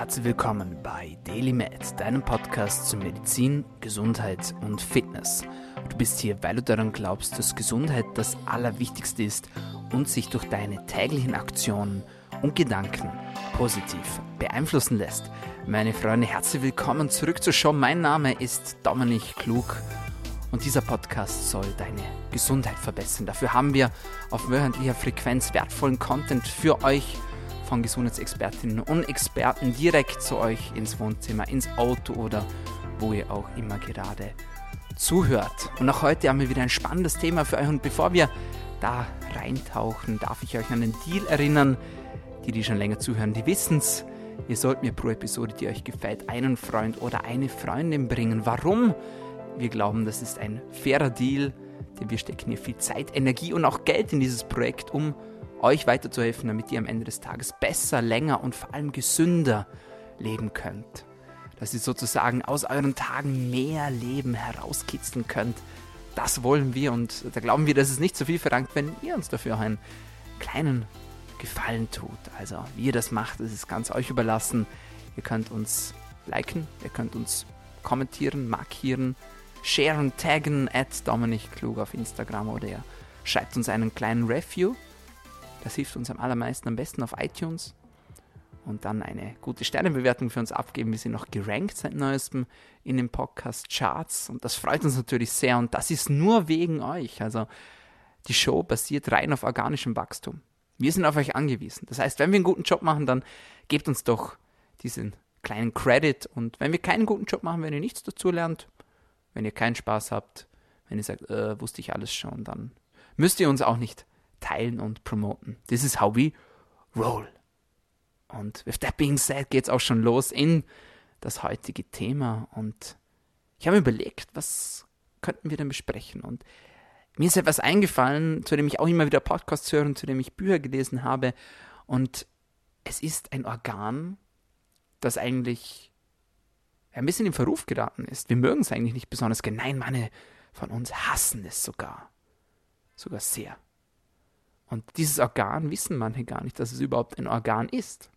herzlich willkommen bei DailyMed, deinem Podcast zu Medizin, Gesundheit und Fitness. Du bist hier, weil du daran glaubst, dass Gesundheit das Allerwichtigste ist und sich durch deine täglichen Aktionen und Gedanken positiv beeinflussen lässt. Meine Freunde, herzlich willkommen zurück zur Show. Mein Name ist Dominik Klug und dieser Podcast soll deine Gesundheit verbessern. Dafür haben wir auf wöchentlicher Frequenz wertvollen Content für euch von Gesundheitsexpertinnen und Experten direkt zu euch ins Wohnzimmer, ins Auto oder wo ihr auch immer gerade zuhört. Und auch heute haben wir wieder ein spannendes Thema für euch. Und bevor wir da reintauchen, darf ich euch an den Deal erinnern. Die, die schon länger zuhören, die wissen es. Ihr sollt mir pro Episode, die euch gefällt, einen Freund oder eine Freundin bringen. Warum? Wir glauben, das ist ein fairer Deal, denn wir stecken hier viel Zeit, Energie und auch Geld in dieses Projekt, um euch weiterzuhelfen, damit ihr am Ende des Tages besser, länger und vor allem gesünder leben könnt. Dass ihr sozusagen aus euren Tagen mehr Leben herauskitzeln könnt. Das wollen wir und da glauben wir, dass es nicht so viel verlangt, wenn ihr uns dafür einen kleinen Gefallen tut. Also wie ihr das macht, das ist ganz euch überlassen. Ihr könnt uns liken, ihr könnt uns kommentieren, markieren, sharen, taggen, at Dominik Klug auf Instagram oder ihr schreibt uns einen kleinen Review das hilft uns am allermeisten am besten auf iTunes. Und dann eine gute Sternebewertung für uns abgeben. Wir sind noch gerankt seit neuestem in den Podcast-Charts. Und das freut uns natürlich sehr. Und das ist nur wegen euch. Also die Show basiert rein auf organischem Wachstum. Wir sind auf euch angewiesen. Das heißt, wenn wir einen guten Job machen, dann gebt uns doch diesen kleinen Credit. Und wenn wir keinen guten Job machen, wenn ihr nichts dazu lernt, wenn ihr keinen Spaß habt, wenn ihr sagt, äh, wusste ich alles schon, dann müsst ihr uns auch nicht teilen und promoten. This is how we roll. Und with that being said geht's auch schon los in das heutige Thema. Und ich habe überlegt, was könnten wir denn besprechen? Und mir ist etwas eingefallen, zu dem ich auch immer wieder Podcasts höre und zu dem ich Bücher gelesen habe. Und es ist ein Organ, das eigentlich ein bisschen in Verruf geraten ist. Wir mögen es eigentlich nicht besonders gerne. Nein, meine von uns hassen es sogar. Sogar sehr. Und dieses Organ wissen manche gar nicht, dass es überhaupt ein Organ ist.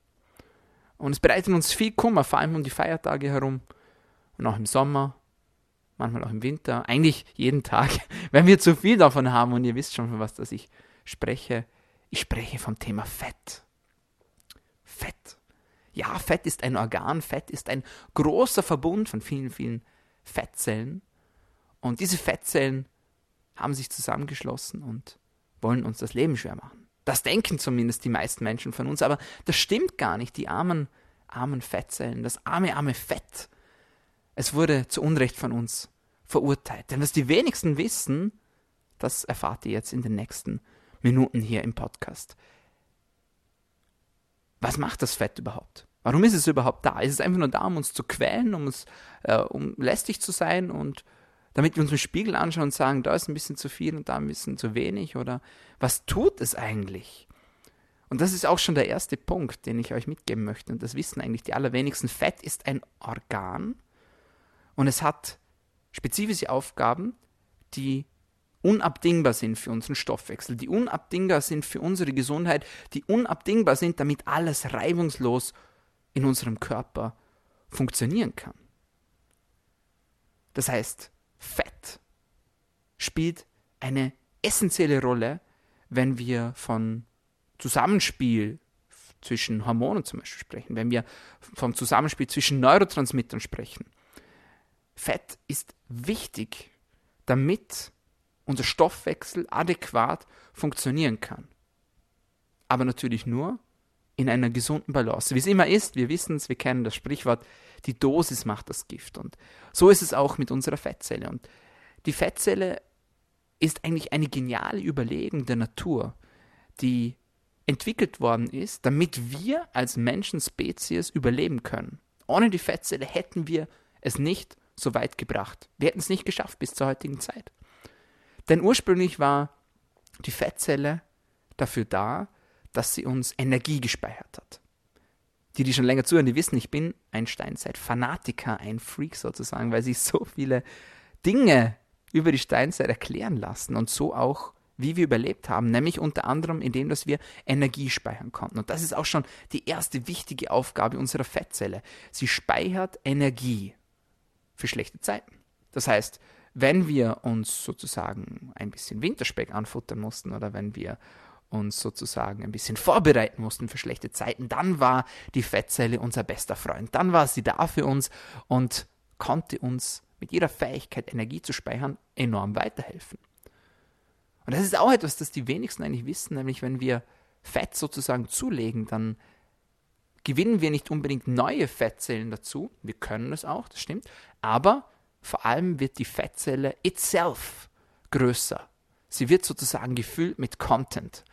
Und es bereitet uns viel Kummer, vor allem um die Feiertage herum und auch im Sommer, manchmal auch im Winter, eigentlich jeden Tag, wenn wir zu viel davon haben und ihr wisst schon, von was das ich spreche. Ich spreche vom Thema Fett. Fett. Ja, Fett ist ein Organ, Fett ist ein großer Verbund von vielen, vielen Fettzellen. Und diese Fettzellen haben sich zusammengeschlossen und wollen uns das Leben schwer machen. Das denken zumindest die meisten Menschen von uns, aber das stimmt gar nicht. Die armen, armen Fettzellen, das arme, arme Fett. Es wurde zu Unrecht von uns verurteilt. Denn was die wenigsten wissen, das erfahrt ihr jetzt in den nächsten Minuten hier im Podcast. Was macht das Fett überhaupt? Warum ist es überhaupt da? Ist es einfach nur da, um uns zu quälen, um, uns, äh, um lästig zu sein und damit wir uns im Spiegel anschauen und sagen, da ist ein bisschen zu viel und da ein bisschen zu wenig? Oder was tut es eigentlich? Und das ist auch schon der erste Punkt, den ich euch mitgeben möchte. Und das wissen eigentlich die allerwenigsten. Fett ist ein Organ und es hat spezifische Aufgaben, die unabdingbar sind für unseren Stoffwechsel, die unabdingbar sind für unsere Gesundheit, die unabdingbar sind, damit alles reibungslos in unserem Körper funktionieren kann. Das heißt, Fett spielt eine essentielle Rolle, wenn wir von Zusammenspiel zwischen Hormonen zum Beispiel sprechen, wenn wir vom Zusammenspiel zwischen Neurotransmittern sprechen. Fett ist wichtig, damit unser Stoffwechsel adäquat funktionieren kann. Aber natürlich nur in einer gesunden Balance. Wie es immer ist, wir wissen es, wir kennen das Sprichwort, die Dosis macht das Gift. Und so ist es auch mit unserer Fettzelle. Und die Fettzelle ist eigentlich eine geniale Überlegung der Natur, die entwickelt worden ist, damit wir als Menschenspezies überleben können. Ohne die Fettzelle hätten wir es nicht so weit gebracht. Wir hätten es nicht geschafft bis zur heutigen Zeit. Denn ursprünglich war die Fettzelle dafür da, dass sie uns Energie gespeichert hat. Die, die schon länger zuhören, die wissen, ich bin ein Steinzeit-Fanatiker, ein Freak sozusagen, weil sich so viele Dinge über die Steinzeit erklären lassen und so auch wie wir überlebt haben, nämlich unter anderem indem, dass wir Energie speichern konnten. Und das ist auch schon die erste wichtige Aufgabe unserer Fettzelle. Sie speichert Energie für schlechte Zeiten. Das heißt, wenn wir uns sozusagen ein bisschen Winterspeck anfuttern mussten oder wenn wir uns sozusagen ein bisschen vorbereiten mussten für schlechte Zeiten, dann war die Fettzelle unser bester Freund. Dann war sie da für uns und konnte uns mit ihrer Fähigkeit, Energie zu speichern, enorm weiterhelfen. Und das ist auch etwas, das die wenigsten eigentlich wissen, nämlich wenn wir Fett sozusagen zulegen, dann gewinnen wir nicht unbedingt neue Fettzellen dazu. Wir können es auch, das stimmt. Aber vor allem wird die Fettzelle itself größer. Sie wird sozusagen gefüllt mit Content.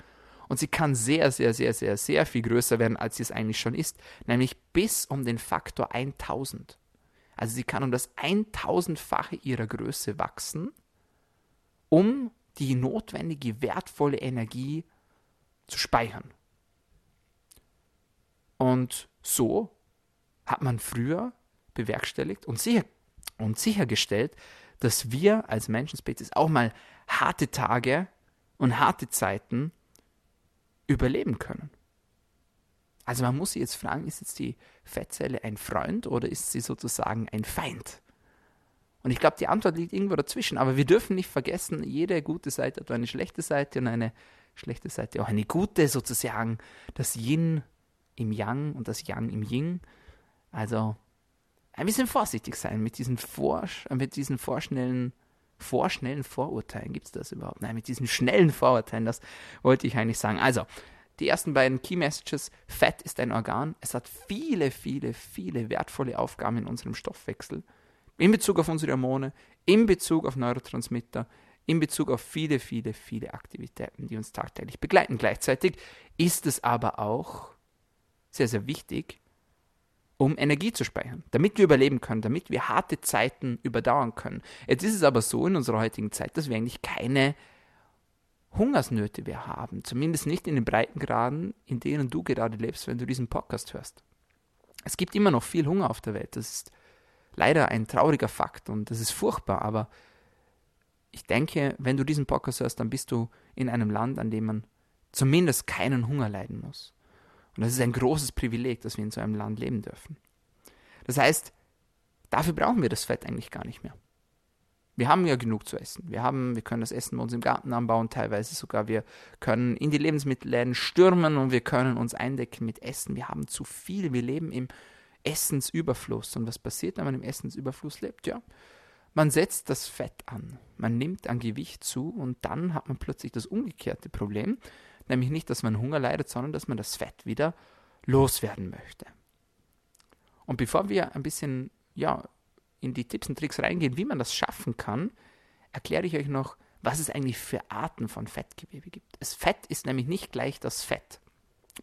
Und sie kann sehr, sehr, sehr, sehr, sehr viel größer werden, als sie es eigentlich schon ist. Nämlich bis um den Faktor 1000. Also sie kann um das 1000-fache ihrer Größe wachsen, um die notwendige, wertvolle Energie zu speichern. Und so hat man früher bewerkstelligt und, sicher, und sichergestellt, dass wir als Menschenspezies auch mal harte Tage und harte Zeiten überleben können. Also man muss sich jetzt fragen, ist jetzt die Fettzelle ein Freund oder ist sie sozusagen ein Feind? Und ich glaube, die Antwort liegt irgendwo dazwischen. Aber wir dürfen nicht vergessen, jede gute Seite hat eine schlechte Seite und eine schlechte Seite auch eine gute, sozusagen das Yin im Yang und das Yang im Yin. Also ein bisschen vorsichtig sein mit diesen, vor, mit diesen vorschnellen, vorschnellen Vorurteilen. Gibt es das überhaupt? Nein, mit diesen schnellen Vorurteilen, das wollte ich eigentlich sagen. Also, die ersten beiden Key Messages. Fett ist ein Organ. Es hat viele, viele, viele wertvolle Aufgaben in unserem Stoffwechsel in Bezug auf unsere Hormone, in Bezug auf Neurotransmitter, in Bezug auf viele, viele, viele Aktivitäten, die uns tagtäglich begleiten. Gleichzeitig ist es aber auch sehr, sehr wichtig, um Energie zu speichern, damit wir überleben können, damit wir harte Zeiten überdauern können. Jetzt ist es aber so in unserer heutigen Zeit, dass wir eigentlich keine Hungersnöte mehr haben, zumindest nicht in den Breitengraden, in denen du gerade lebst, wenn du diesen Podcast hörst. Es gibt immer noch viel Hunger auf der Welt, das ist leider ein trauriger Fakt und das ist furchtbar, aber ich denke, wenn du diesen Podcast hörst, dann bist du in einem Land, an dem man zumindest keinen Hunger leiden muss. Und das ist ein großes Privileg, dass wir in so einem Land leben dürfen. Das heißt, dafür brauchen wir das Fett eigentlich gar nicht mehr. Wir haben ja genug zu essen. Wir, haben, wir können das Essen bei uns im Garten anbauen, teilweise sogar. Wir können in die Lebensmittelläden stürmen und wir können uns eindecken mit Essen. Wir haben zu viel. Wir leben im Essensüberfluss. Und was passiert, wenn man im Essensüberfluss lebt? Ja, man setzt das Fett an, man nimmt an Gewicht zu und dann hat man plötzlich das umgekehrte Problem, nämlich nicht, dass man Hunger leidet, sondern dass man das Fett wieder loswerden möchte. Und bevor wir ein bisschen ja, in die Tipps und Tricks reingehen, wie man das schaffen kann, erkläre ich euch noch, was es eigentlich für Arten von Fettgewebe gibt. Das Fett ist nämlich nicht gleich das Fett.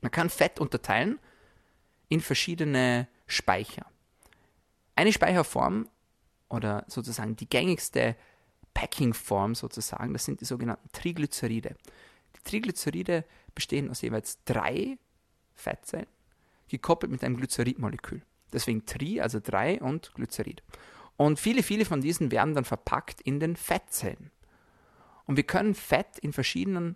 Man kann Fett unterteilen in verschiedene Speicher. Eine Speicherform oder sozusagen die gängigste Packingform sozusagen, das sind die sogenannten Triglyceride. Die Triglyceride bestehen aus jeweils drei Fettzellen, gekoppelt mit einem Glyceridmolekül. Deswegen Tri, also drei und Glycerid. Und viele, viele von diesen werden dann verpackt in den Fettzellen. Und wir können Fett in verschiedenen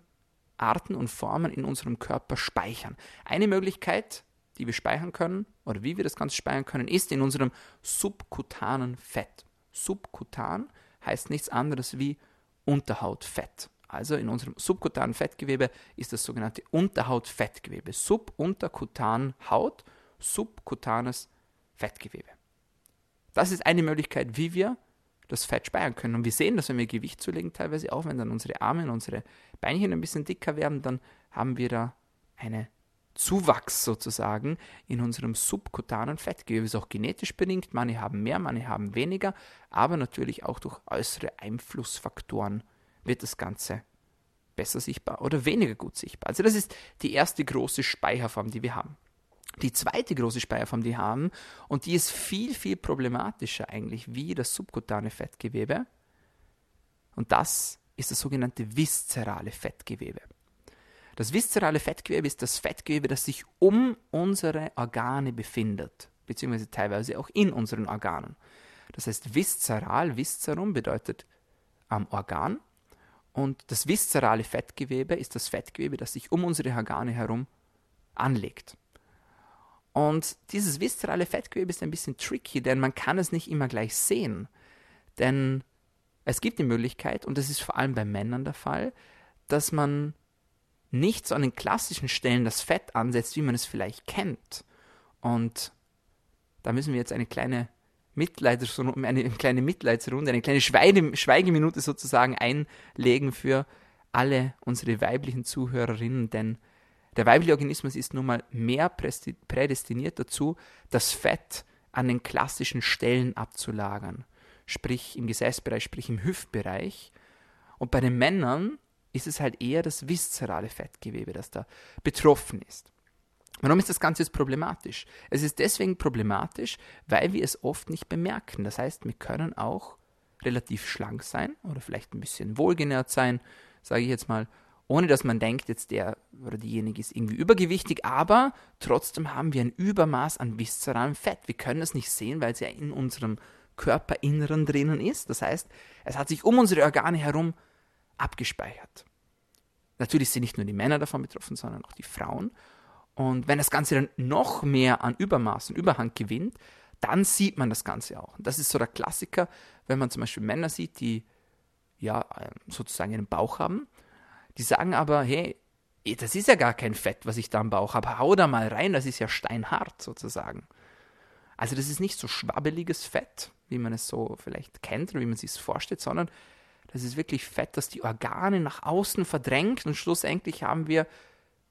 Arten und Formen in unserem Körper speichern. Eine Möglichkeit die wir speichern können oder wie wir das Ganze speichern können, ist in unserem subkutanen Fett. Subkutan heißt nichts anderes wie Unterhautfett. Also in unserem subkutanen Fettgewebe ist das sogenannte Unterhautfettgewebe. Sub, unterkutan, Haut, subkutanes Fettgewebe. Das ist eine Möglichkeit, wie wir das Fett speichern können. Und wir sehen das, wenn wir Gewicht zulegen, teilweise auch, wenn dann unsere Arme und unsere Beinchen ein bisschen dicker werden, dann haben wir da eine Zuwachs sozusagen in unserem subkutanen Fettgewebe. Ist auch genetisch bedingt. Manche haben mehr, manche haben weniger, aber natürlich auch durch äußere Einflussfaktoren wird das Ganze besser sichtbar oder weniger gut sichtbar. Also das ist die erste große Speicherform, die wir haben. Die zweite große Speicherform, die wir haben, und die ist viel, viel problematischer eigentlich wie das subkutane Fettgewebe, und das ist das sogenannte viszerale Fettgewebe. Das viszerale Fettgewebe ist das Fettgewebe, das sich um unsere Organe befindet, beziehungsweise teilweise auch in unseren Organen. Das heißt, viszeral, viscerum bedeutet am Organ Und das viszerale Fettgewebe ist das Fettgewebe, das sich um unsere Organe herum anlegt. Und dieses viszerale Fettgewebe ist ein bisschen tricky, denn man kann es nicht immer gleich sehen. Denn es gibt die Möglichkeit, und das ist vor allem bei Männern der Fall, dass man nicht so an den klassischen Stellen das Fett ansetzt, wie man es vielleicht kennt. Und da müssen wir jetzt eine kleine Mitleidsrunde, eine kleine Mitleidsrunde, eine kleine Schweige, Schweigeminute sozusagen einlegen für alle unsere weiblichen Zuhörerinnen, denn der weibliche Organismus ist nun mal mehr prädestiniert dazu, das Fett an den klassischen Stellen abzulagern, sprich im Gesäßbereich, sprich im Hüftbereich. Und bei den Männern ist es halt eher das viszerale Fettgewebe, das da betroffen ist. Warum ist das Ganze jetzt problematisch? Es ist deswegen problematisch, weil wir es oft nicht bemerken. Das heißt, wir können auch relativ schlank sein oder vielleicht ein bisschen wohlgenährt sein, sage ich jetzt mal, ohne dass man denkt, jetzt der oder diejenige ist irgendwie übergewichtig, aber trotzdem haben wir ein Übermaß an viszeralem Fett. Wir können es nicht sehen, weil es ja in unserem Körperinneren drinnen ist. Das heißt, es hat sich um unsere Organe herum abgespeichert. Natürlich sind nicht nur die Männer davon betroffen, sondern auch die Frauen. Und wenn das Ganze dann noch mehr an Übermaß und Überhang gewinnt, dann sieht man das Ganze auch. Und das ist so der Klassiker, wenn man zum Beispiel Männer sieht, die ja ähm, sozusagen einen Bauch haben, die sagen aber, hey, eh, das ist ja gar kein Fett, was ich da am Bauch habe, hau da mal rein, das ist ja steinhart sozusagen. Also das ist nicht so schwabbeliges Fett, wie man es so vielleicht kennt oder wie man sich es vorstellt, sondern das ist wirklich Fett, das die Organe nach außen verdrängt und schlussendlich haben wir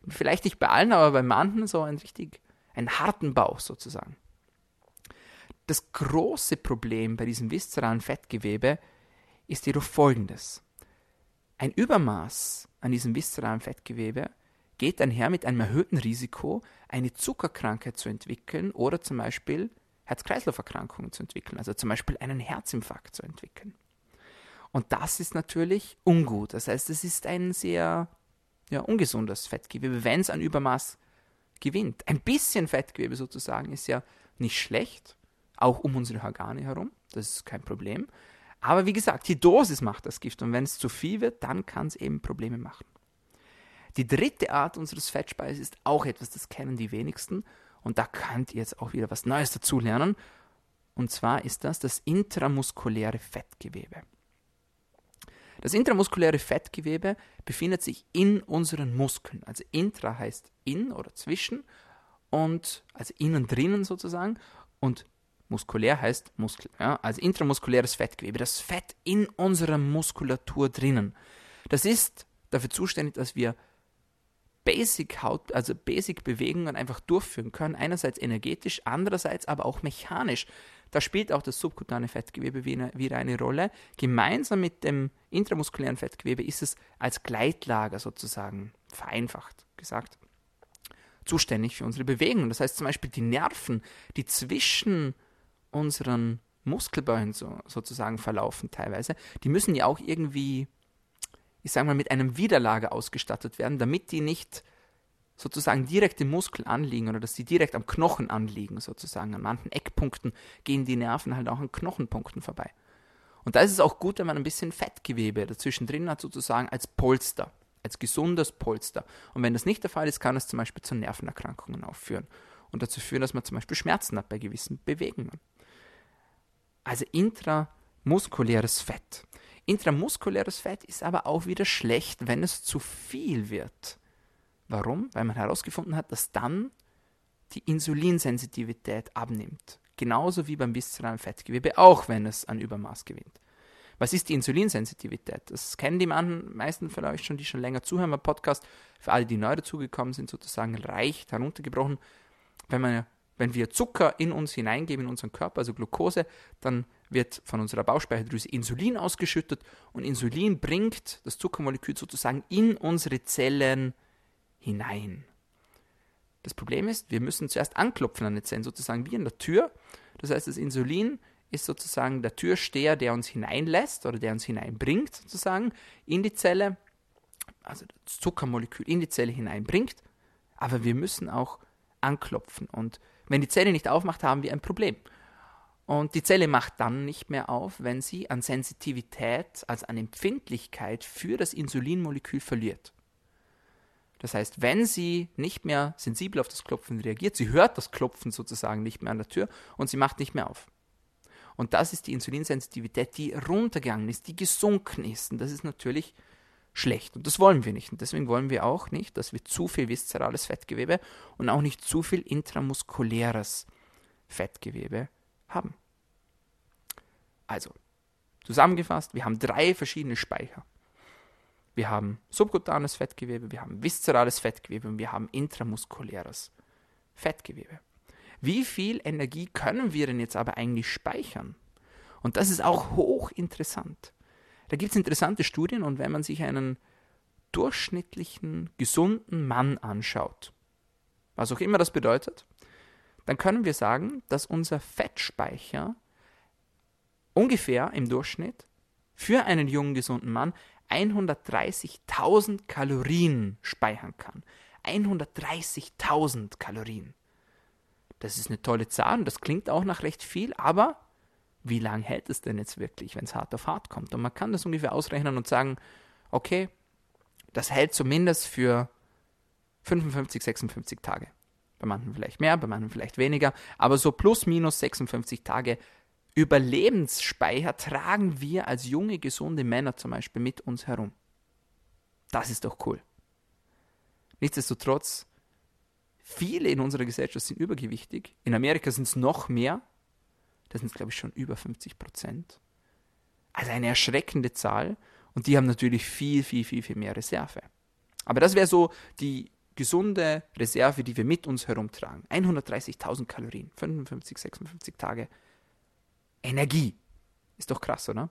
vielleicht nicht bei allen, aber bei manchen so einen richtig, einen harten Bauch sozusagen. Das große Problem bei diesem viszeralen Fettgewebe ist jedoch folgendes. Ein Übermaß an diesem viszeralen Fettgewebe geht einher mit einem erhöhten Risiko, eine Zuckerkrankheit zu entwickeln oder zum Beispiel Herz-Kreislauf-Erkrankungen zu entwickeln, also zum Beispiel einen Herzinfarkt zu entwickeln. Und das ist natürlich ungut. Das heißt, es ist ein sehr ja, ungesundes Fettgewebe, wenn es an Übermaß gewinnt. Ein bisschen Fettgewebe sozusagen ist ja nicht schlecht, auch um unsere Organe herum, das ist kein Problem. Aber wie gesagt, die Dosis macht das Gift und wenn es zu viel wird, dann kann es eben Probleme machen. Die dritte Art unseres Fettspeises ist auch etwas, das kennen die wenigsten und da könnt ihr jetzt auch wieder was Neues dazulernen. Und zwar ist das das intramuskuläre Fettgewebe. Das intramuskuläre Fettgewebe befindet sich in unseren Muskeln. Also intra heißt in oder zwischen und also innen drinnen sozusagen und muskulär heißt Muskel. Ja? Also intramuskuläres Fettgewebe, das Fett in unserer Muskulatur drinnen. Das ist dafür zuständig, dass wir Basic Haut, also Basic Bewegungen einfach durchführen können. Einerseits energetisch, andererseits aber auch mechanisch. Da spielt auch das subkutane Fettgewebe wieder eine Rolle. Gemeinsam mit dem intramuskulären Fettgewebe ist es als Gleitlager sozusagen, vereinfacht gesagt, zuständig für unsere Bewegungen. Das heißt zum Beispiel die Nerven, die zwischen unseren Muskelbäuchen so, sozusagen verlaufen teilweise, die müssen ja auch irgendwie, ich sage mal, mit einem Widerlager ausgestattet werden, damit die nicht sozusagen direkt im Muskel anliegen oder dass sie direkt am Knochen anliegen, sozusagen. An manchen Eckpunkten gehen die Nerven halt auch an Knochenpunkten vorbei. Und da ist es auch gut, wenn man ein bisschen Fettgewebe dazwischen drin hat, sozusagen als Polster, als gesundes Polster. Und wenn das nicht der Fall ist, kann es zum Beispiel zu Nervenerkrankungen aufführen und dazu führen, dass man zum Beispiel Schmerzen hat bei gewissen Bewegungen. Also intramuskuläres Fett. Intramuskuläres Fett ist aber auch wieder schlecht, wenn es zu viel wird. Warum? Weil man herausgefunden hat, dass dann die Insulinsensitivität abnimmt. Genauso wie beim viszeralen Fettgewebe, auch wenn es an Übermaß gewinnt. Was ist die Insulinsensitivität? Das kennen die meisten von euch schon, die schon länger zuhören beim Podcast. Für alle, die neu dazugekommen sind, sozusagen leicht heruntergebrochen. Wenn, man, wenn wir Zucker in uns hineingeben, in unseren Körper, also Glucose, dann wird von unserer Bauchspeicheldrüse Insulin ausgeschüttet und Insulin bringt das Zuckermolekül sozusagen in unsere Zellen hinein. Das Problem ist, wir müssen zuerst anklopfen an die Zellen, sozusagen wie an der Tür. Das heißt, das Insulin ist sozusagen der Türsteher, der uns hineinlässt oder der uns hineinbringt, sozusagen in die Zelle, also das Zuckermolekül in die Zelle hineinbringt. Aber wir müssen auch anklopfen. Und wenn die Zelle nicht aufmacht, haben wir ein Problem. Und die Zelle macht dann nicht mehr auf, wenn sie an Sensitivität, also an Empfindlichkeit für das Insulinmolekül verliert. Das heißt, wenn sie nicht mehr sensibel auf das Klopfen reagiert, sie hört das Klopfen sozusagen nicht mehr an der Tür und sie macht nicht mehr auf. Und das ist die Insulinsensitivität, die runtergegangen ist, die gesunken ist. Und das ist natürlich schlecht. Und das wollen wir nicht. Und deswegen wollen wir auch nicht, dass wir zu viel viszerales Fettgewebe und auch nicht zu viel intramuskuläres Fettgewebe haben. Also, zusammengefasst, wir haben drei verschiedene Speicher. Wir haben subkutanes Fettgewebe, wir haben viszerales Fettgewebe und wir haben intramuskuläres Fettgewebe. Wie viel Energie können wir denn jetzt aber eigentlich speichern? Und das ist auch hochinteressant. Da gibt es interessante Studien und wenn man sich einen durchschnittlichen, gesunden Mann anschaut, was auch immer das bedeutet, dann können wir sagen, dass unser Fettspeicher ungefähr im Durchschnitt für einen jungen, gesunden Mann 130.000 Kalorien speichern kann. 130.000 Kalorien. Das ist eine tolle Zahl und das klingt auch nach recht viel, aber wie lange hält es denn jetzt wirklich, wenn es hart auf hart kommt? Und man kann das ungefähr ausrechnen und sagen, okay, das hält zumindest für 55, 56 Tage. Bei manchen vielleicht mehr, bei manchen vielleicht weniger, aber so plus minus 56 Tage Überlebensspeicher tragen wir als junge, gesunde Männer zum Beispiel mit uns herum. Das ist doch cool. Nichtsdestotrotz, viele in unserer Gesellschaft sind übergewichtig. In Amerika sind es noch mehr. Da sind glaube ich, schon über 50 Prozent. Also eine erschreckende Zahl. Und die haben natürlich viel, viel, viel, viel mehr Reserve. Aber das wäre so die gesunde Reserve, die wir mit uns herumtragen. 130.000 Kalorien, 55, 56 Tage Energie. Ist doch krass, oder?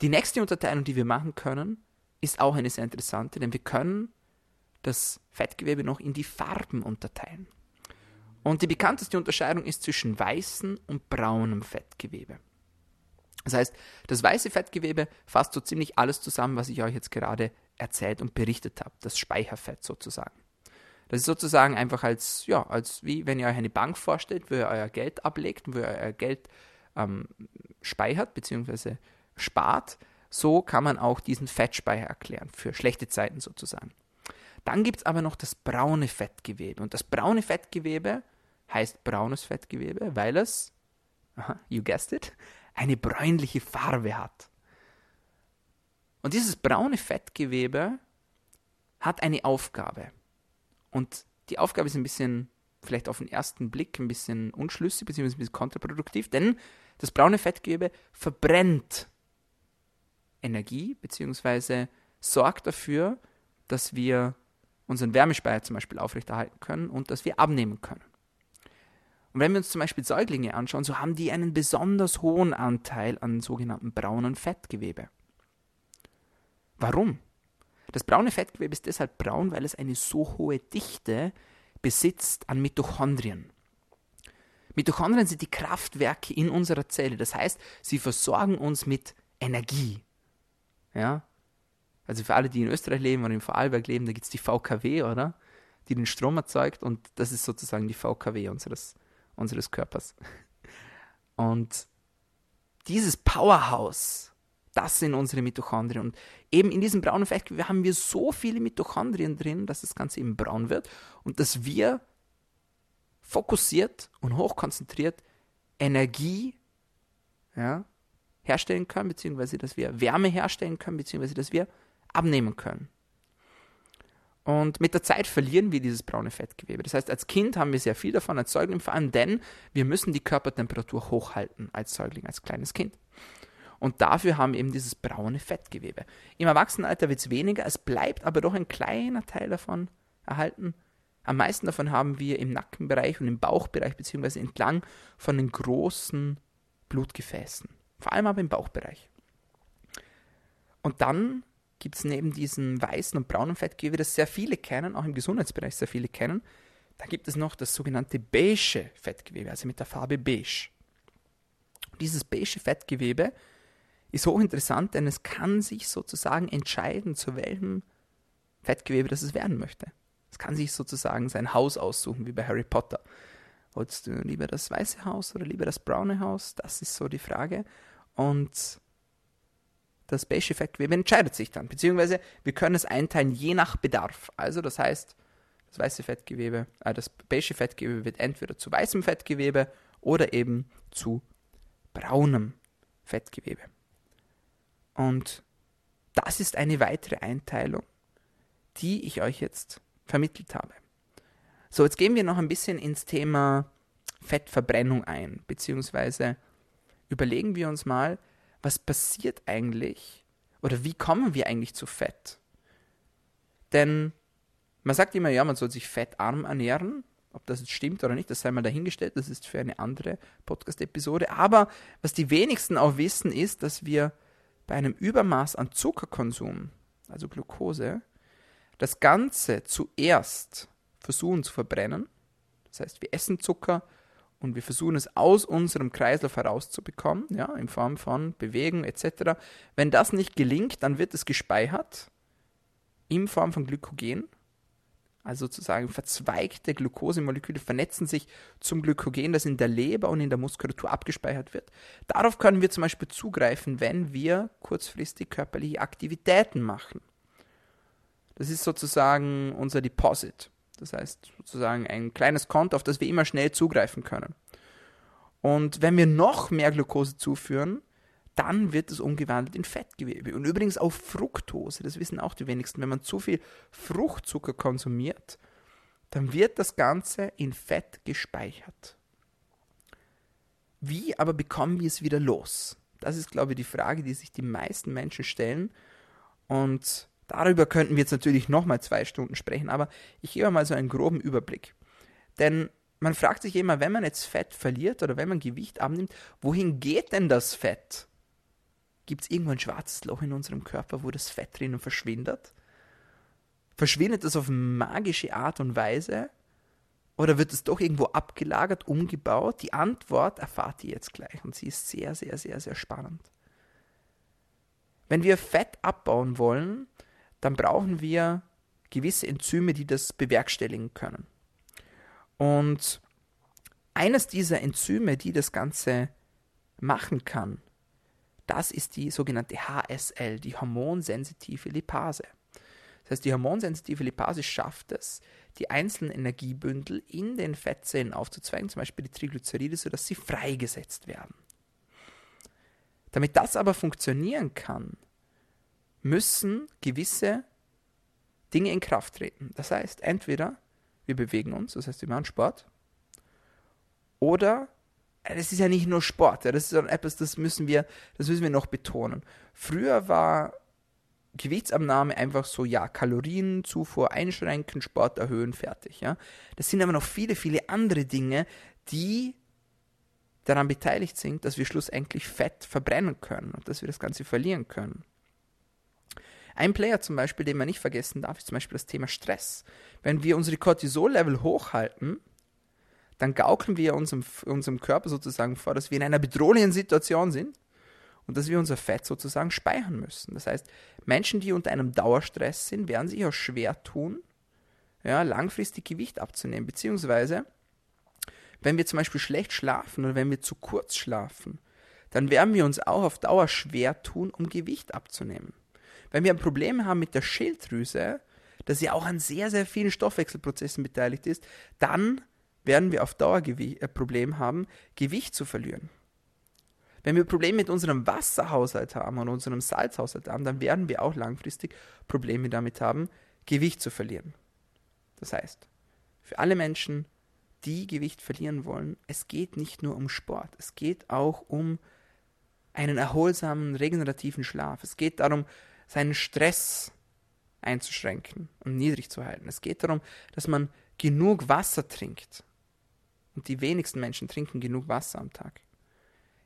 Die nächste Unterteilung, die wir machen können, ist auch eine sehr interessante, denn wir können das Fettgewebe noch in die Farben unterteilen. Und die bekannteste Unterscheidung ist zwischen weißem und braunem Fettgewebe. Das heißt, das weiße Fettgewebe fasst so ziemlich alles zusammen, was ich euch jetzt gerade erzählt und berichtet habe, das Speicherfett sozusagen. Das ist sozusagen einfach als, ja, als wie wenn ihr euch eine Bank vorstellt, wo ihr euer Geld ablegt und wo ihr euer Geld ähm, speichert bzw. spart. So kann man auch diesen Fettspeicher erklären, für schlechte Zeiten sozusagen. Dann gibt es aber noch das braune Fettgewebe. Und das braune Fettgewebe heißt braunes Fettgewebe, weil es, you guessed it, eine bräunliche Farbe hat. Und dieses braune Fettgewebe hat eine Aufgabe. Und die Aufgabe ist ein bisschen, vielleicht auf den ersten Blick, ein bisschen unschlüssig, beziehungsweise ein bisschen kontraproduktiv, denn das braune Fettgewebe verbrennt Energie, beziehungsweise sorgt dafür, dass wir unseren Wärmespeicher zum Beispiel aufrechterhalten können und dass wir abnehmen können. Und wenn wir uns zum Beispiel Säuglinge anschauen, so haben die einen besonders hohen Anteil an sogenannten braunen Fettgewebe. Warum? Das braune Fettgewebe ist deshalb braun, weil es eine so hohe Dichte besitzt an Mitochondrien. Mitochondrien sind die Kraftwerke in unserer Zelle. Das heißt, sie versorgen uns mit Energie. Ja? Also für alle, die in Österreich leben oder in Vorarlberg leben, da gibt es die VKW, oder? Die den Strom erzeugt und das ist sozusagen die VKW unseres, unseres Körpers. Und dieses Powerhouse das sind unsere Mitochondrien. Und eben in diesem braunen Fettgewebe haben wir so viele Mitochondrien drin, dass das Ganze eben braun wird und dass wir fokussiert und hochkonzentriert Energie ja, herstellen können, beziehungsweise dass wir Wärme herstellen können, beziehungsweise dass wir abnehmen können. Und mit der Zeit verlieren wir dieses braune Fettgewebe. Das heißt, als Kind haben wir sehr viel davon, als Säugling vor allem, denn wir müssen die Körpertemperatur hochhalten als Säugling, als kleines Kind. Und dafür haben wir eben dieses braune Fettgewebe. Im Erwachsenenalter wird es weniger, es bleibt aber doch ein kleiner Teil davon erhalten. Am meisten davon haben wir im Nackenbereich und im Bauchbereich, beziehungsweise entlang von den großen Blutgefäßen. Vor allem aber im Bauchbereich. Und dann gibt es neben diesem weißen und braunen Fettgewebe, das sehr viele kennen, auch im Gesundheitsbereich sehr viele kennen, da gibt es noch das sogenannte beige Fettgewebe, also mit der Farbe beige. dieses beige Fettgewebe ist hochinteressant, denn es kann sich sozusagen entscheiden, zu welchem Fettgewebe das es werden möchte. Es kann sich sozusagen sein Haus aussuchen, wie bei Harry Potter. Wolltest du lieber das weiße Haus oder lieber das braune Haus? Das ist so die Frage. Und das beige Fettgewebe entscheidet sich dann. Beziehungsweise wir können es einteilen je nach Bedarf. Also das heißt, das weiße Fettgewebe, äh, das beige Fettgewebe wird entweder zu weißem Fettgewebe oder eben zu braunem Fettgewebe. Und das ist eine weitere Einteilung, die ich euch jetzt vermittelt habe. So, jetzt gehen wir noch ein bisschen ins Thema Fettverbrennung ein, beziehungsweise überlegen wir uns mal, was passiert eigentlich oder wie kommen wir eigentlich zu Fett? Denn man sagt immer, ja, man soll sich fettarm ernähren. Ob das jetzt stimmt oder nicht, das sei mal dahingestellt. Das ist für eine andere Podcast-Episode. Aber was die wenigsten auch wissen, ist, dass wir bei einem Übermaß an Zuckerkonsum, also Glucose, das Ganze zuerst versuchen zu verbrennen. Das heißt, wir essen Zucker und wir versuchen es aus unserem Kreislauf herauszubekommen, ja, in Form von Bewegung etc. Wenn das nicht gelingt, dann wird es gespeichert in Form von Glykogen. Also sozusagen verzweigte Glukosemoleküle vernetzen sich zum Glykogen, das in der Leber und in der Muskulatur abgespeichert wird. Darauf können wir zum Beispiel zugreifen, wenn wir kurzfristig körperliche Aktivitäten machen. Das ist sozusagen unser Deposit. Das heißt sozusagen ein kleines Konto, auf das wir immer schnell zugreifen können. Und wenn wir noch mehr Glucose zuführen, dann wird es umgewandelt in Fettgewebe. Und übrigens auch Fructose, das wissen auch die wenigsten. Wenn man zu viel Fruchtzucker konsumiert, dann wird das Ganze in Fett gespeichert. Wie aber bekommen wir es wieder los? Das ist, glaube ich, die Frage, die sich die meisten Menschen stellen. Und Darüber könnten wir jetzt natürlich nochmal zwei Stunden sprechen, aber ich gebe mal so einen groben Überblick. Denn man fragt sich immer, wenn man jetzt Fett verliert oder wenn man Gewicht abnimmt, wohin geht denn das Fett? Gibt es irgendwo ein schwarzes Loch in unserem Körper, wo das Fett drinnen verschwindet? Verschwindet das auf magische Art und Weise? Oder wird es doch irgendwo abgelagert, umgebaut? Die Antwort erfahrt ihr jetzt gleich und sie ist sehr, sehr, sehr, sehr spannend. Wenn wir Fett abbauen wollen, dann brauchen wir gewisse Enzyme, die das bewerkstelligen können. Und eines dieser Enzyme, die das Ganze machen kann, das ist die sogenannte HSL, die hormonsensitive Lipase. Das heißt, die hormonsensitive Lipase schafft es, die einzelnen Energiebündel in den Fettzellen aufzuzweigen, zum Beispiel die Triglyceride, sodass sie freigesetzt werden. Damit das aber funktionieren kann, müssen gewisse Dinge in Kraft treten. Das heißt, entweder wir bewegen uns, das heißt, wir machen Sport, oder es ist ja nicht nur Sport, das ist etwas, das müssen wir, das müssen wir noch betonen. Früher war Gewichtsabnahme einfach so, ja, Kalorienzufuhr einschränken, Sport erhöhen, fertig, ja. Das sind aber noch viele, viele andere Dinge, die daran beteiligt sind, dass wir schlussendlich Fett verbrennen können und dass wir das Ganze verlieren können. Ein Player zum Beispiel, den man nicht vergessen darf, ist zum Beispiel das Thema Stress. Wenn wir unsere Cortisol-Level hochhalten, dann gaukeln wir unserem, unserem Körper sozusagen vor, dass wir in einer bedrohlichen Situation sind und dass wir unser Fett sozusagen speichern müssen. Das heißt, Menschen, die unter einem Dauerstress sind, werden sich auch schwer tun, ja, langfristig Gewicht abzunehmen. Beziehungsweise, wenn wir zum Beispiel schlecht schlafen oder wenn wir zu kurz schlafen, dann werden wir uns auch auf Dauer schwer tun, um Gewicht abzunehmen. Wenn wir ein Problem haben mit der Schilddrüse, das ja auch an sehr, sehr vielen Stoffwechselprozessen beteiligt ist, dann werden wir auf Dauer ein äh, Problem haben, Gewicht zu verlieren. Wenn wir Probleme mit unserem Wasserhaushalt haben und unserem Salzhaushalt haben, dann werden wir auch langfristig Probleme damit haben, Gewicht zu verlieren. Das heißt, für alle Menschen, die Gewicht verlieren wollen, es geht nicht nur um Sport, es geht auch um einen erholsamen, regenerativen Schlaf. Es geht darum, seinen Stress einzuschränken und niedrig zu halten. Es geht darum, dass man genug Wasser trinkt. Und die wenigsten Menschen trinken genug Wasser am Tag.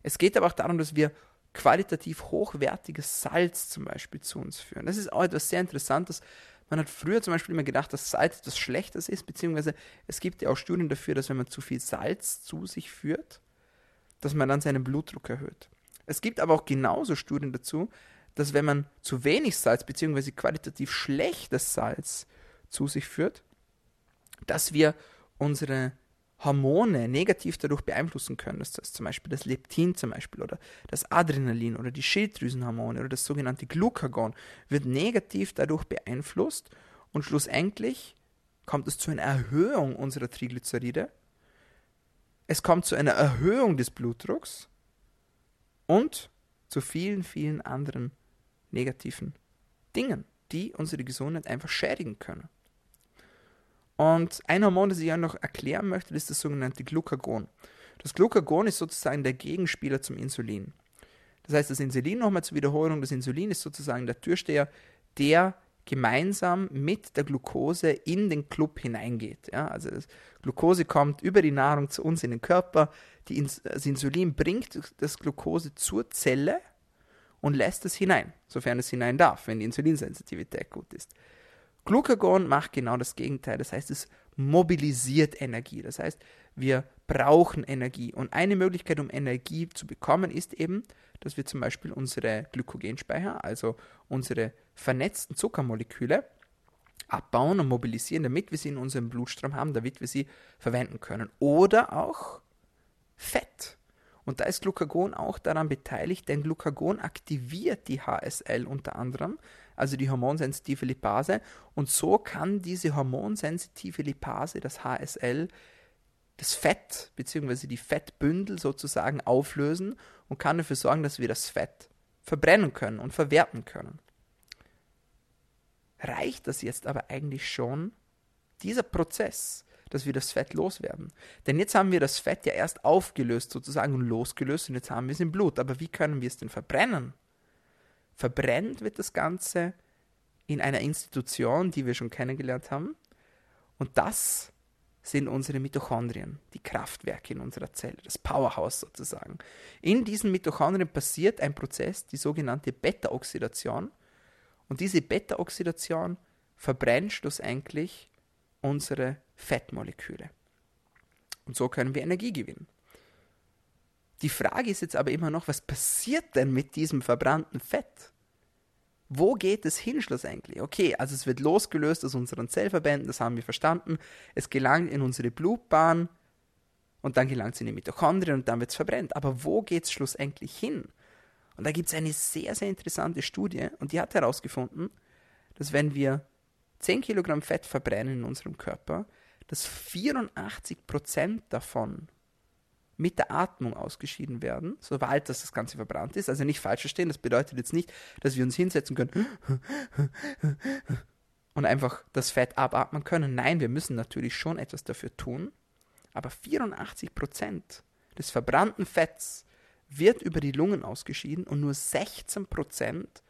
Es geht aber auch darum, dass wir qualitativ hochwertiges Salz zum Beispiel zu uns führen. Das ist auch etwas sehr Interessantes. Man hat früher zum Beispiel immer gedacht, dass Salz etwas Schlechtes ist, beziehungsweise es gibt ja auch Studien dafür, dass wenn man zu viel Salz zu sich führt, dass man dann seinen Blutdruck erhöht. Es gibt aber auch genauso Studien dazu, dass wenn man zu wenig Salz bzw. qualitativ schlechtes Salz zu sich führt, dass wir unsere Hormone negativ dadurch beeinflussen können. Das ist zum Beispiel das Leptin zum Beispiel oder das Adrenalin oder die Schilddrüsenhormone oder das sogenannte Glucagon wird negativ dadurch beeinflusst und schlussendlich kommt es zu einer Erhöhung unserer Triglyceride. Es kommt zu einer Erhöhung des Blutdrucks und zu vielen, vielen anderen negativen Dingen, die unsere Gesundheit einfach schädigen können. Und ein Hormon, das ich auch noch erklären möchte, ist das sogenannte Glucagon. Das Glucagon ist sozusagen der Gegenspieler zum Insulin. Das heißt, das Insulin, nochmal zur Wiederholung, das Insulin ist sozusagen der Türsteher, der gemeinsam mit der Glucose in den Club hineingeht. Ja, also das Glucose kommt über die Nahrung zu uns in den Körper. Die das Insulin bringt das Glucose zur Zelle und lässt es hinein, sofern es hinein darf, wenn die Insulinsensitivität gut ist. Glucagon macht genau das Gegenteil. Das heißt, es mobilisiert Energie. Das heißt, wir brauchen Energie. Und eine Möglichkeit, um Energie zu bekommen, ist eben, dass wir zum Beispiel unsere Glykogenspeicher, also unsere vernetzten Zuckermoleküle, abbauen und mobilisieren, damit wir sie in unserem Blutstrom haben, damit wir sie verwenden können. Oder auch Fett. Und da ist Glucagon auch daran beteiligt, denn Glucagon aktiviert die HSL unter anderem, also die hormonsensitive Lipase. Und so kann diese hormonsensitive Lipase, das HSL, das Fett bzw. die Fettbündel sozusagen auflösen und kann dafür sorgen, dass wir das Fett verbrennen können und verwerten können. Reicht das jetzt aber eigentlich schon, dieser Prozess, dass wir das Fett loswerden? Denn jetzt haben wir das Fett ja erst aufgelöst sozusagen und losgelöst und jetzt haben wir es im Blut. Aber wie können wir es denn verbrennen? Verbrennt wird das Ganze in einer Institution, die wir schon kennengelernt haben. Und das sind unsere Mitochondrien, die Kraftwerke in unserer Zelle, das Powerhouse sozusagen. In diesen Mitochondrien passiert ein Prozess, die sogenannte Beta-Oxidation. Und diese Beta-Oxidation verbrennt schlussendlich unsere Fettmoleküle. Und so können wir Energie gewinnen. Die Frage ist jetzt aber immer noch, was passiert denn mit diesem verbrannten Fett? wo geht es hin schlussendlich? Okay, also es wird losgelöst aus unseren Zellverbänden, das haben wir verstanden. Es gelangt in unsere Blutbahn und dann gelangt es in die Mitochondrien und dann wird es verbrennt. Aber wo geht es schlussendlich hin? Und da gibt es eine sehr, sehr interessante Studie und die hat herausgefunden, dass wenn wir 10 Kilogramm Fett verbrennen in unserem Körper, dass 84 Prozent davon mit der Atmung ausgeschieden werden, sobald das, das Ganze verbrannt ist. Also nicht falsch verstehen, das bedeutet jetzt nicht, dass wir uns hinsetzen können und einfach das Fett abatmen können. Nein, wir müssen natürlich schon etwas dafür tun, aber 84 Prozent des verbrannten Fetts wird über die Lungen ausgeschieden und nur 16 Prozent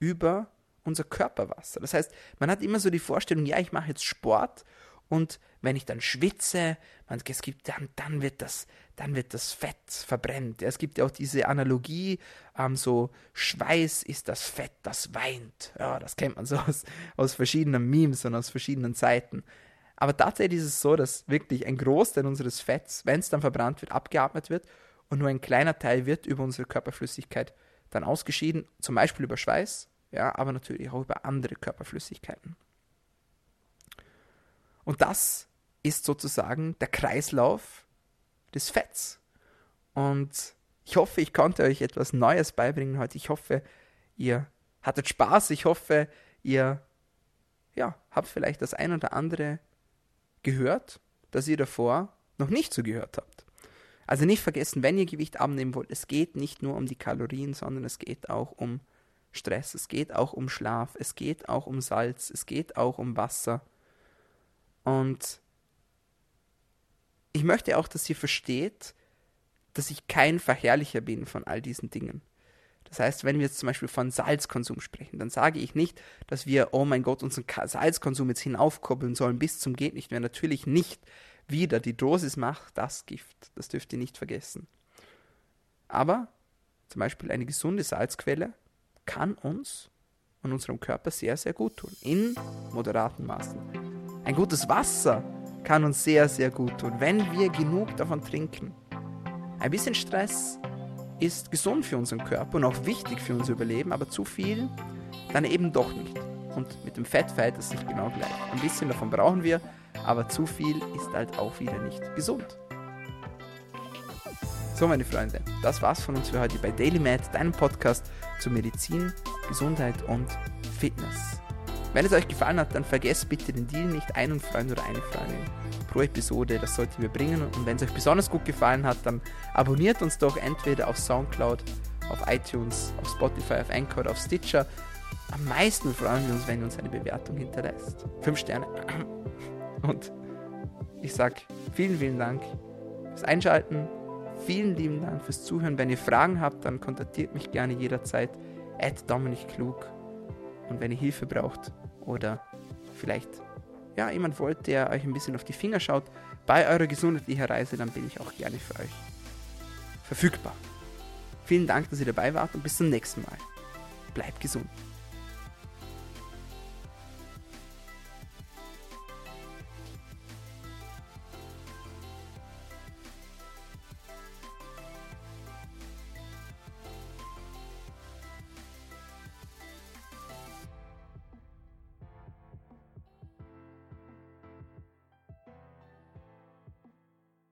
über unser Körperwasser. Das heißt, man hat immer so die Vorstellung, ja, ich mache jetzt Sport und wenn ich dann schwitze, man, es gibt dann, dann wird das, dann wird das Fett verbrennt. Es gibt ja auch diese Analogie, ähm, so Schweiß ist das Fett, das weint. Ja, das kennt man so aus, aus verschiedenen Memes und aus verschiedenen Seiten. Aber tatsächlich ist es so, dass wirklich ein Großteil unseres Fetts, wenn es dann verbrannt wird, abgeatmet wird und nur ein kleiner Teil wird über unsere Körperflüssigkeit dann ausgeschieden, zum Beispiel über Schweiß, ja, aber natürlich auch über andere Körperflüssigkeiten. Und das ist sozusagen der Kreislauf des Fetts. Und ich hoffe, ich konnte euch etwas Neues beibringen heute. Ich hoffe, ihr hattet Spaß. Ich hoffe, ihr ja, habt vielleicht das ein oder andere gehört, das ihr davor noch nicht so gehört habt. Also nicht vergessen, wenn ihr Gewicht abnehmen wollt, es geht nicht nur um die Kalorien, sondern es geht auch um Stress, es geht auch um Schlaf, es geht auch um Salz, es geht auch um Wasser. Und ich möchte auch, dass ihr versteht, dass ich kein Verherrlicher bin von all diesen Dingen. Das heißt, wenn wir jetzt zum Beispiel von Salzkonsum sprechen, dann sage ich nicht, dass wir, oh mein Gott, unseren Salzkonsum jetzt hinaufkoppeln sollen bis zum geht nicht mehr. Natürlich nicht. Wieder, die Dosis macht das Gift. Das dürft ihr nicht vergessen. Aber zum Beispiel eine gesunde Salzquelle kann uns und unserem Körper sehr, sehr gut tun. In moderaten Maßen. Ein gutes Wasser kann uns sehr, sehr gut tun, wenn wir genug davon trinken. Ein bisschen Stress ist gesund für unseren Körper und auch wichtig für unser Überleben, aber zu viel dann eben doch nicht. Und mit dem Fett verhält es sich genau gleich. Ein bisschen davon brauchen wir, aber zu viel ist halt auch wieder nicht gesund. So, meine Freunde, das war's von uns für heute bei Daily Med, deinem Podcast zu Medizin, Gesundheit und Fitness. Wenn es euch gefallen hat, dann vergesst bitte den Deal nicht, einen Freund oder eine Freundin pro Episode, das sollten wir bringen. Und wenn es euch besonders gut gefallen hat, dann abonniert uns doch entweder auf Soundcloud, auf iTunes, auf Spotify, auf Anchor oder auf Stitcher. Am meisten freuen wir uns, wenn ihr uns eine Bewertung hinterlässt. Fünf Sterne. Und ich sage vielen, vielen Dank fürs Einschalten. Vielen lieben Dank fürs Zuhören. Wenn ihr Fragen habt, dann kontaktiert mich gerne jederzeit. Dominik Klug. Und wenn ihr Hilfe braucht oder vielleicht ja, jemand wollt, der euch ein bisschen auf die Finger schaut bei eurer gesundheitlichen Reise, dann bin ich auch gerne für euch verfügbar. Vielen Dank, dass ihr dabei wart und bis zum nächsten Mal. Bleibt gesund.